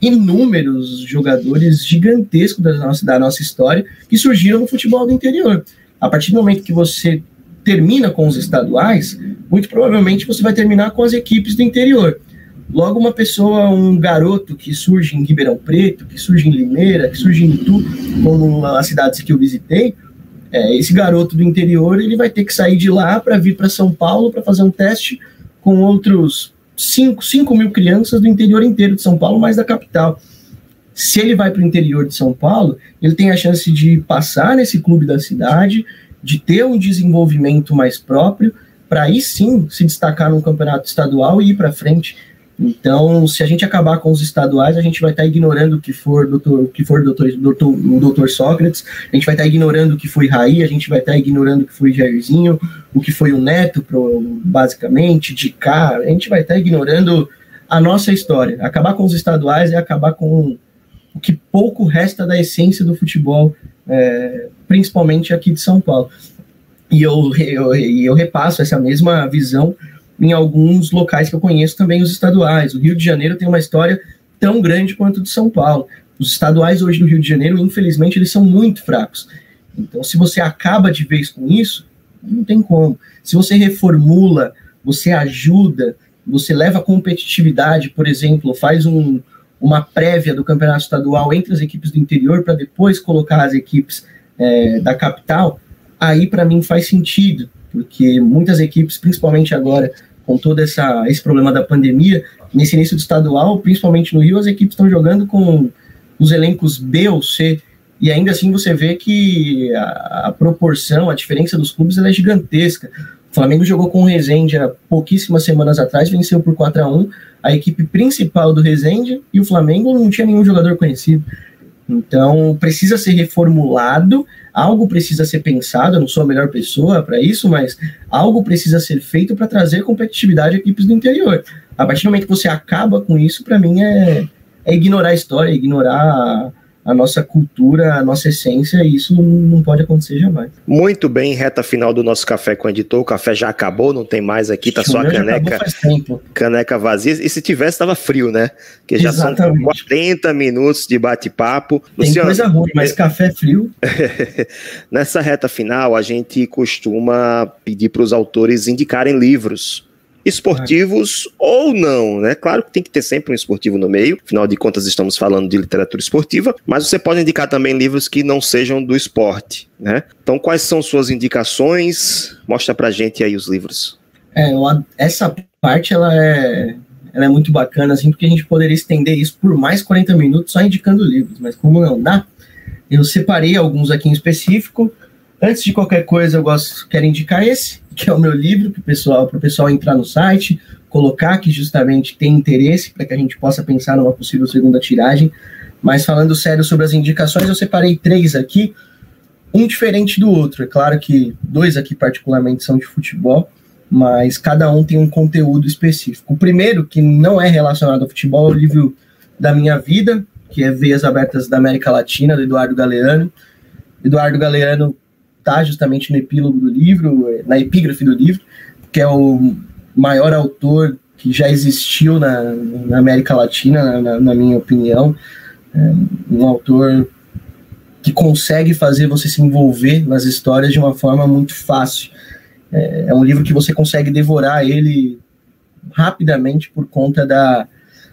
inúmeros jogadores gigantescos da nossa, da nossa história que surgiram no futebol do interior. A partir do momento que você termina com os estaduais, muito provavelmente você vai terminar com as equipes do interior. Logo, uma pessoa, um garoto que surge em Ribeirão Preto, que surge em Limeira, que surge em Itu, como as cidades que eu visitei, é, esse garoto do interior ele vai ter que sair de lá para vir para São Paulo para fazer um teste com outros 5, 5 mil crianças do interior inteiro de São Paulo, mais da capital. Se ele vai para o interior de São Paulo, ele tem a chance de passar nesse clube da cidade, de ter um desenvolvimento mais próprio, para aí sim se destacar no campeonato estadual e ir para frente. Então, se a gente acabar com os estaduais, a gente vai estar tá ignorando o que for doutor, o que for doutor, doutor, o doutor Sócrates, a gente vai estar tá ignorando o que foi Raí, a gente vai estar tá ignorando o que foi Jairzinho, o que foi o Neto, basicamente, de cá, a gente vai estar ignorando a nossa história. Acabar com os estaduais é acabar com o que pouco resta da essência do futebol, é, principalmente aqui de São Paulo. E eu, eu, eu repasso essa mesma visão em alguns locais que eu conheço também, os estaduais. O Rio de Janeiro tem uma história tão grande quanto de São Paulo. Os estaduais hoje do Rio de Janeiro, infelizmente, eles são muito fracos. Então, se você acaba de vez com isso, não tem como. Se você reformula, você ajuda, você leva competitividade, por exemplo, faz um, uma prévia do campeonato estadual entre as equipes do interior para depois colocar as equipes é, da capital, aí para mim faz sentido, porque muitas equipes, principalmente agora com todo essa, esse problema da pandemia, nesse início do estadual, principalmente no Rio, as equipes estão jogando com os elencos B ou C, e ainda assim você vê que a, a proporção, a diferença dos clubes é gigantesca. O Flamengo jogou com o Resende há pouquíssimas semanas atrás, venceu por 4 a 1 a equipe principal do Resende, e o Flamengo não tinha nenhum jogador conhecido. Então, precisa ser reformulado, algo precisa ser pensado. Eu não sou a melhor pessoa para isso, mas algo precisa ser feito para trazer competitividade a equipes do interior. A partir do momento que você acaba com isso, para mim é, é ignorar a história, ignorar a nossa cultura, a nossa essência, e isso não pode acontecer jamais. Muito bem, reta final do nosso café com o editor. O café já acabou, não tem mais aqui, tá só a caneca. Caneca vazia. E se tivesse, estava frio, né? Porque já Exatamente. são 40 minutos de bate-papo. Tem Luciano, coisa ruim, mas café frio. Nessa reta final, a gente costuma pedir para os autores indicarem livros esportivos ou não, né? Claro que tem que ter sempre um esportivo no meio, afinal de contas estamos falando de literatura esportiva, mas você pode indicar também livros que não sejam do esporte, né? Então, quais são suas indicações? Mostra pra gente aí os livros. É, essa parte ela é, ela é muito bacana, assim, porque a gente poderia estender isso por mais 40 minutos só indicando livros, mas como não dá, eu separei alguns aqui em específico. Antes de qualquer coisa, eu gosto, quero indicar esse, que é o meu livro, para o pessoal, pessoal entrar no site, colocar que justamente tem interesse para que a gente possa pensar numa possível segunda tiragem. Mas falando sério sobre as indicações, eu separei três aqui, um diferente do outro. É claro que dois aqui particularmente são de futebol, mas cada um tem um conteúdo específico. O primeiro, que não é relacionado ao futebol, é o livro da minha vida, que é Veias Abertas da América Latina, do Eduardo Galeano. Eduardo Galeano está justamente no epílogo do livro, na epígrafe do livro, que é o maior autor que já existiu na, na América Latina, na, na, minha opinião. É um autor que consegue fazer você se envolver nas histórias de uma forma muito fácil. É, é um livro que você consegue devorar ele rapidamente por conta da,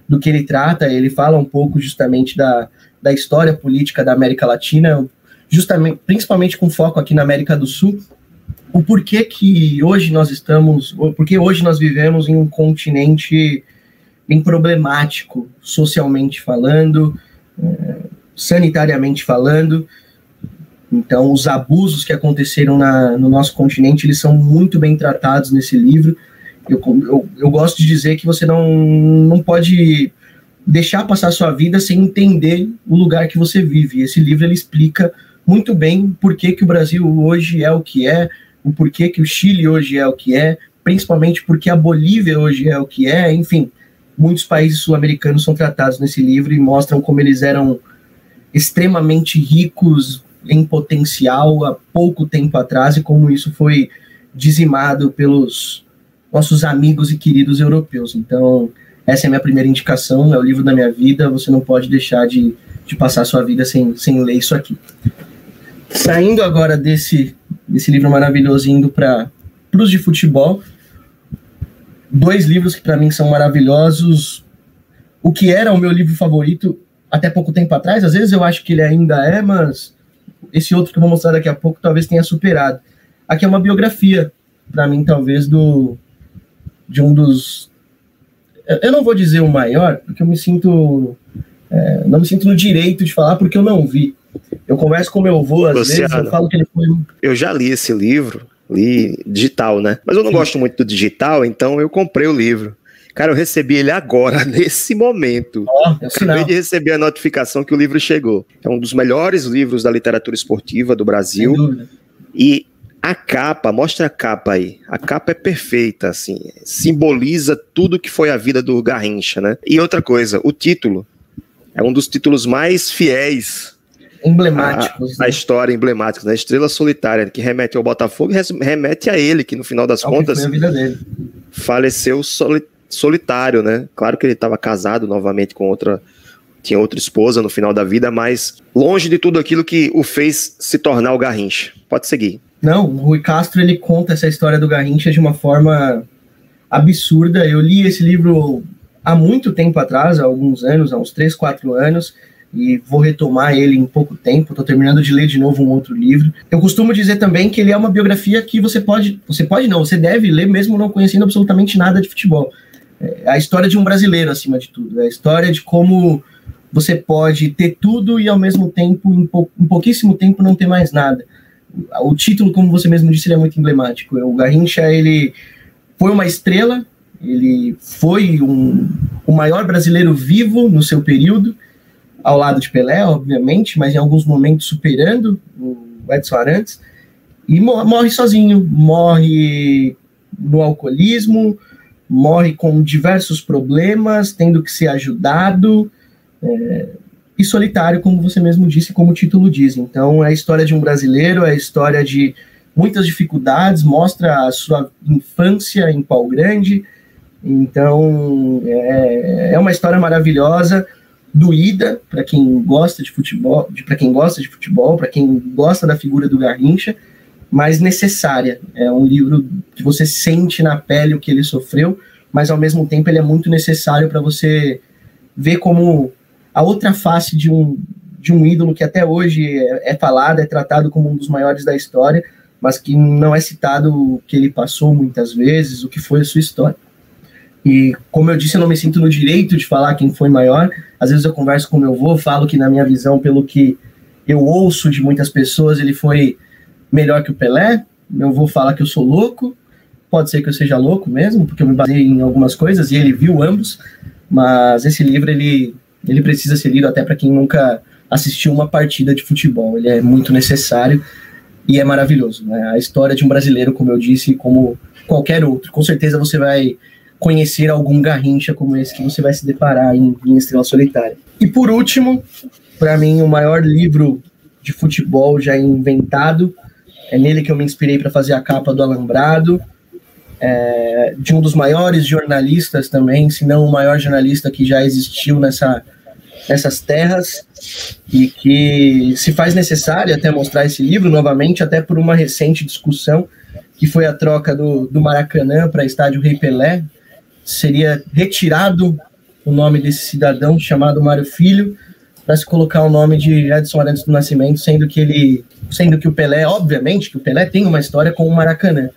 do que ele trata. Ele fala um pouco justamente da, da história política da América Latina, justamente, principalmente com foco aqui na América do Sul, o porquê que hoje nós estamos, porque hoje nós vivemos em um continente bem problemático, socialmente falando, é, sanitariamente falando. Então, os abusos que aconteceram na, no nosso continente, eles são muito bem tratados nesse livro. Eu, eu, eu gosto de dizer que você não, não pode deixar passar sua vida sem entender o lugar que você vive. Esse livro ele explica muito bem por que, que o Brasil hoje é o que é, o porquê que o Chile hoje é o que é, principalmente porque a Bolívia hoje é o que é, enfim, muitos países sul-americanos são tratados nesse livro e mostram como eles eram extremamente ricos em potencial há pouco tempo atrás e como isso foi dizimado pelos nossos amigos e queridos europeus. Então, essa é a minha primeira indicação, é o livro da minha vida, você não pode deixar de, de passar sua vida sem, sem ler isso aqui. Saindo agora desse, desse livro maravilhoso indo para os de futebol, dois livros que para mim são maravilhosos. O que era o meu livro favorito até pouco tempo atrás, às vezes eu acho que ele ainda é, mas esse outro que eu vou mostrar daqui a pouco talvez tenha superado. Aqui é uma biografia, para mim, talvez, do de um dos. Eu não vou dizer o maior, porque eu me sinto. É, não me sinto no direito de falar porque eu não vi. Eu converso com meu avô, às Luciano, vezes, eu falo que ele foi. Eu já li esse livro, li digital, né? Mas eu não Sim. gosto muito do digital, então eu comprei o livro. Cara, eu recebi ele agora, nesse momento. Oh, Acabei de receber a notificação que o livro chegou. É um dos melhores livros da literatura esportiva do Brasil. E a capa, mostra a capa aí. A capa é perfeita, assim. Simboliza tudo que foi a vida do Garrincha, né? E outra coisa, o título é um dos títulos mais fiéis emblemáticos. A, né? a história emblemática, né? Estrela Solitária, que remete ao Botafogo e remete a ele, que no final das contas faleceu soli solitário, né? Claro que ele estava casado novamente com outra. Tinha outra esposa no final da vida, mas longe de tudo aquilo que o fez se tornar o Garrincha. Pode seguir. Não, o Rui Castro ele conta essa história do Garrincha de uma forma absurda. Eu li esse livro há muito tempo atrás, há alguns anos, há uns 3, 4 anos e vou retomar ele em pouco tempo. Estou terminando de ler de novo um outro livro. Eu costumo dizer também que ele é uma biografia que você pode, você pode não, você deve ler mesmo não conhecendo absolutamente nada de futebol. É a história de um brasileiro acima de tudo. É a história de como você pode ter tudo e ao mesmo tempo, em, pou, em pouquíssimo tempo, não ter mais nada. O título, como você mesmo disse, é muito emblemático. O Garrincha ele foi uma estrela. Ele foi um, o maior brasileiro vivo no seu período ao lado de Pelé, obviamente, mas em alguns momentos superando o Edson Arantes, e morre sozinho, morre no alcoolismo, morre com diversos problemas, tendo que ser ajudado, é, e solitário, como você mesmo disse, como o título diz. Então, é a história de um brasileiro, é a história de muitas dificuldades, mostra a sua infância em Pau Grande. Então, é, é uma história maravilhosa doída para quem gosta de futebol, para quem gosta de futebol, para quem gosta da figura do Garrincha, mas necessária. É um livro que você sente na pele o que ele sofreu, mas ao mesmo tempo ele é muito necessário para você ver como a outra face de um de um ídolo que até hoje é, é falado, é tratado como um dos maiores da história, mas que não é citado o que ele passou muitas vezes, o que foi a sua história. E como eu disse, eu não me sinto no direito de falar quem foi maior. Às vezes eu converso com meu avô, falo que na minha visão, pelo que eu ouço de muitas pessoas, ele foi melhor que o Pelé. Meu avô fala que eu sou louco. Pode ser que eu seja louco mesmo, porque eu me baseei em algumas coisas e ele viu ambos. Mas esse livro ele ele precisa ser lido até para quem nunca assistiu uma partida de futebol. Ele é muito necessário e é maravilhoso. Né? A história de um brasileiro, como eu disse, como qualquer outro. Com certeza você vai conhecer algum Garrincha como esse que você vai se deparar em, em Estrela Solitária. E por último, para mim, o maior livro de futebol já inventado. É nele que eu me inspirei para fazer a capa do Alambrado. É, de um dos maiores jornalistas também, se não o maior jornalista que já existiu nessa, nessas terras, e que se faz necessário até mostrar esse livro novamente, até por uma recente discussão, que foi a troca do, do Maracanã para estádio Rei Pelé. Seria retirado o nome desse cidadão chamado Mário Filho, para se colocar o nome de Edson Arantes do Nascimento, sendo que ele, sendo que o Pelé, obviamente, que o Pelé tem uma história com o Maracanã,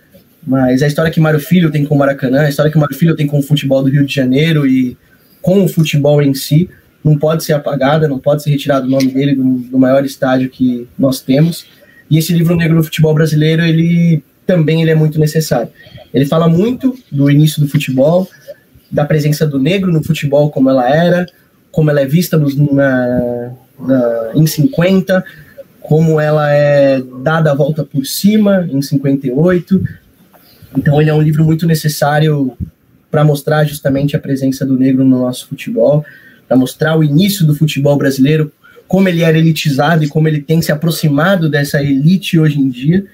mas a história que Mário Filho tem com o Maracanã, a história que Mário Filho tem com o futebol do Rio de Janeiro e com o futebol em si, não pode ser apagada, não pode ser retirado o nome dele do, do maior estádio que nós temos. E esse livro negro do futebol brasileiro, ele também ele é muito necessário. Ele fala muito do início do futebol, da presença do negro no futebol como ela era, como ela é vista nos, na, na, em 50, como ela é dada a volta por cima em 58. Então ele é um livro muito necessário para mostrar justamente a presença do negro no nosso futebol, para mostrar o início do futebol brasileiro, como ele era elitizado e como ele tem se aproximado dessa elite hoje em dia.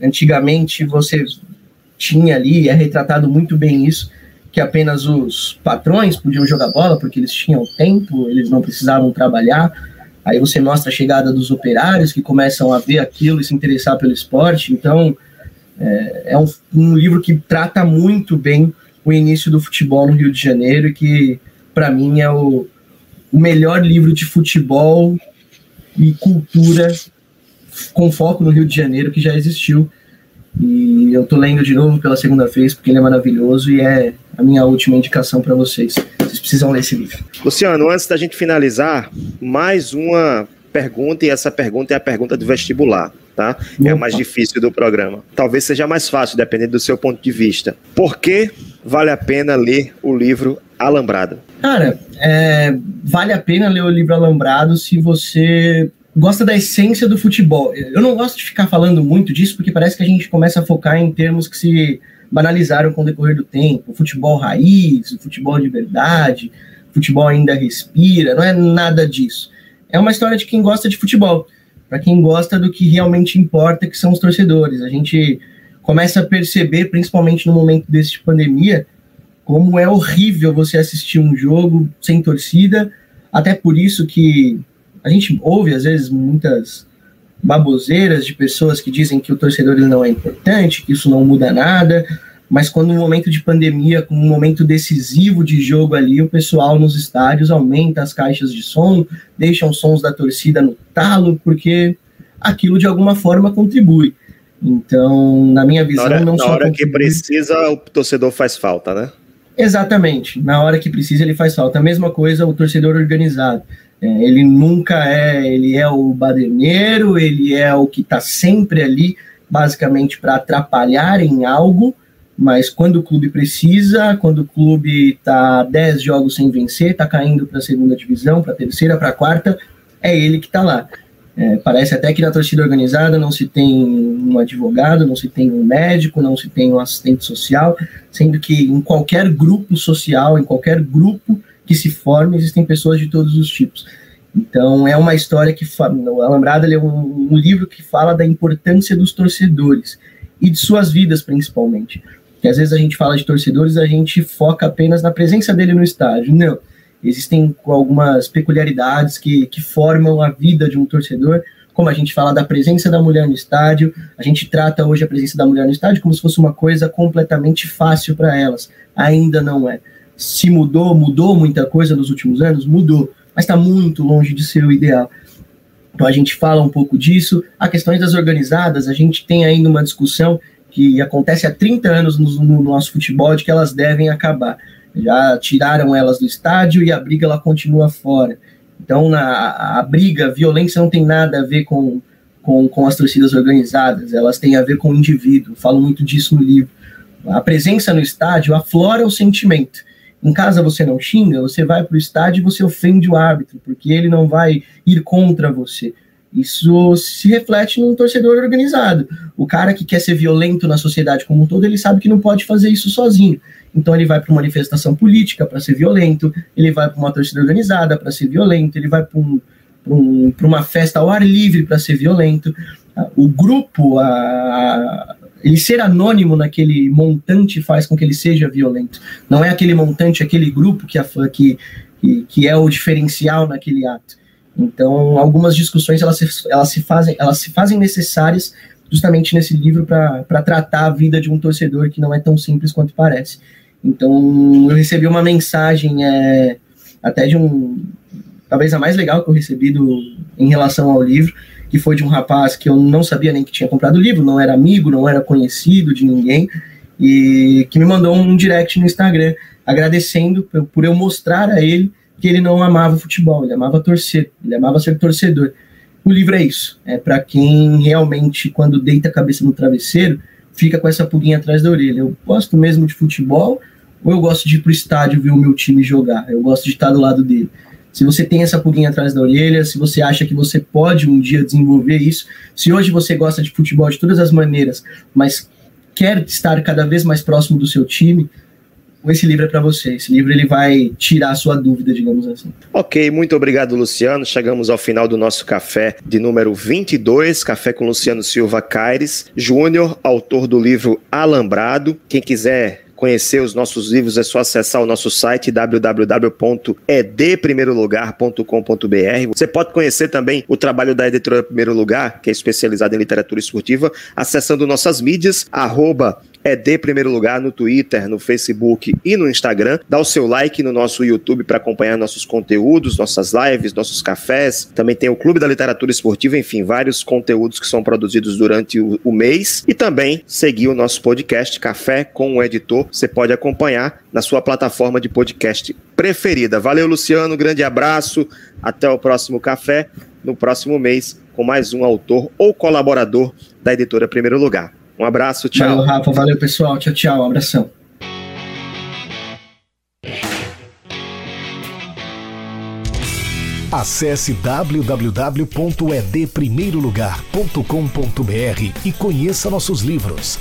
Antigamente você tinha ali, é retratado muito bem isso, que apenas os patrões podiam jogar bola porque eles tinham tempo, eles não precisavam trabalhar. Aí você mostra a chegada dos operários que começam a ver aquilo e se interessar pelo esporte. Então, é, é um, um, livro que trata muito bem o início do futebol no Rio de Janeiro e que, para mim, é o, o melhor livro de futebol e cultura com foco no Rio de Janeiro que já existiu. E eu tô lendo de novo pela segunda vez porque ele é maravilhoso e é a minha última indicação para vocês. Vocês precisam ler esse livro. Luciano, antes da gente finalizar, mais uma pergunta, e essa pergunta é a pergunta do vestibular, tá? É a mais difícil do programa. Talvez seja mais fácil, dependendo do seu ponto de vista. Por que vale a pena ler o livro Alambrado? Cara, é, vale a pena ler o livro Alambrado se você gosta da essência do futebol. Eu não gosto de ficar falando muito disso, porque parece que a gente começa a focar em termos que se banalizaram com o decorrer do tempo. Futebol raiz, futebol de verdade, futebol ainda respira, não é nada disso. É uma história de quem gosta de futebol, para quem gosta do que realmente importa, que são os torcedores. A gente começa a perceber, principalmente no momento desse de pandemia, como é horrível você assistir um jogo sem torcida, até por isso que a gente ouve às vezes muitas baboseiras de pessoas que dizem que o torcedor não é importante, que isso não muda nada, mas quando no momento de pandemia, com um momento decisivo de jogo ali, o pessoal nos estádios aumenta as caixas de som, deixam sons da torcida no talo, porque aquilo de alguma forma contribui. Então, na minha visão, na hora, não na só. Na hora contribui... que precisa, o torcedor faz falta, né? Exatamente. Na hora que precisa, ele faz falta. A mesma coisa o torcedor organizado. É, ele nunca é, ele é o baderneiro, ele é o que está sempre ali, basicamente para atrapalhar em algo, mas quando o clube precisa, quando o clube está 10 jogos sem vencer, está caindo para a segunda divisão, para a terceira, para a quarta, é ele que está lá. É, parece até que na torcida organizada não se tem um advogado, não se tem um médico, não se tem um assistente social, sendo que em qualquer grupo social, em qualquer grupo que se forme, existem pessoas de todos os tipos. Então, é uma história que. O Alambrado é um, um, livro que fala da importância dos torcedores e de suas vidas, principalmente. Que às vezes a gente fala de torcedores, a gente foca apenas na presença dele no estádio. Não. Existem algumas peculiaridades que, que formam a vida de um torcedor, como a gente fala da presença da mulher no estádio, a gente trata hoje a presença da mulher no estádio como se fosse uma coisa completamente fácil para elas. Ainda não é se mudou, mudou muita coisa nos últimos anos? Mudou, mas está muito longe de ser o ideal. Então a gente fala um pouco disso. A questões das organizadas, a gente tem ainda uma discussão que acontece há 30 anos no, no nosso futebol de que elas devem acabar. Já tiraram elas do estádio e a briga ela continua fora. Então na, a briga, a violência não tem nada a ver com, com, com as torcidas organizadas, elas têm a ver com o indivíduo. Falo muito disso no livro. A presença no estádio aflora o sentimento em casa você não xinga, você vai para o estádio e você ofende o árbitro, porque ele não vai ir contra você. Isso se reflete num torcedor organizado. O cara que quer ser violento na sociedade como um todo, ele sabe que não pode fazer isso sozinho. Então ele vai para uma manifestação política para ser violento, ele vai para uma torcida organizada para ser violento, ele vai para um, um, uma festa ao ar livre para ser violento. O grupo, a, ele ser anônimo naquele montante faz com que ele seja violento. Não é aquele montante, aquele grupo que, a, que, que é o diferencial naquele ato. Então, algumas discussões elas se, elas se, fazem, elas se fazem necessárias justamente nesse livro para tratar a vida de um torcedor que não é tão simples quanto parece. Então, eu recebi uma mensagem é, até de um. Talvez a mais legal que eu recebi do, em relação ao livro, que foi de um rapaz que eu não sabia nem que tinha comprado o livro, não era amigo, não era conhecido de ninguém, e que me mandou um direct no Instagram agradecendo por, eu mostrar a ele que ele não amava futebol, ele amava torcer, ele amava ser torcedor. O livro é isso, é para quem realmente, quando deita a cabeça no travesseiro, fica com essa pulguinha atrás da orelha. Eu gosto mesmo de futebol, ou eu gosto de ir pro estádio ver o meu time jogar, eu gosto de estar do lado dele. Se você tem essa pulguinha atrás da orelha, se você acha que você pode um dia desenvolver isso, se hoje você gosta de futebol de todas as maneiras, mas quer estar cada vez mais próximo do seu time, esse livro é para você. Esse livro ele vai tirar a sua dúvida, digamos assim. Ok, muito obrigado, Luciano. Chegamos ao final do nosso café de número 22, café com Luciano Silva Caires, Júnior, autor do livro Alambrado. Quem quiser conhecer os nossos livros é só acessar o nosso site www.edprimeirolugar.com.br. Você pode conhecer também o trabalho da editora Primeiro Lugar, que é especializada em literatura esportiva, acessando nossas mídias, arroba é de primeiro lugar no Twitter, no Facebook e no Instagram. Dá o seu like no nosso YouTube para acompanhar nossos conteúdos, nossas lives, nossos cafés. Também tem o Clube da Literatura Esportiva, enfim, vários conteúdos que são produzidos durante o, o mês. E também seguir o nosso podcast Café com o Editor. Você pode acompanhar na sua plataforma de podcast preferida. Valeu, Luciano. Grande abraço. Até o próximo café no próximo mês com mais um autor ou colaborador da editora Primeiro Lugar. Um abraço, tchau. Valeu, Rafa. Valeu, pessoal. Tchau, tchau. Um abração. Acesse www.edprimeirolugar.com.br e conheça nossos livros.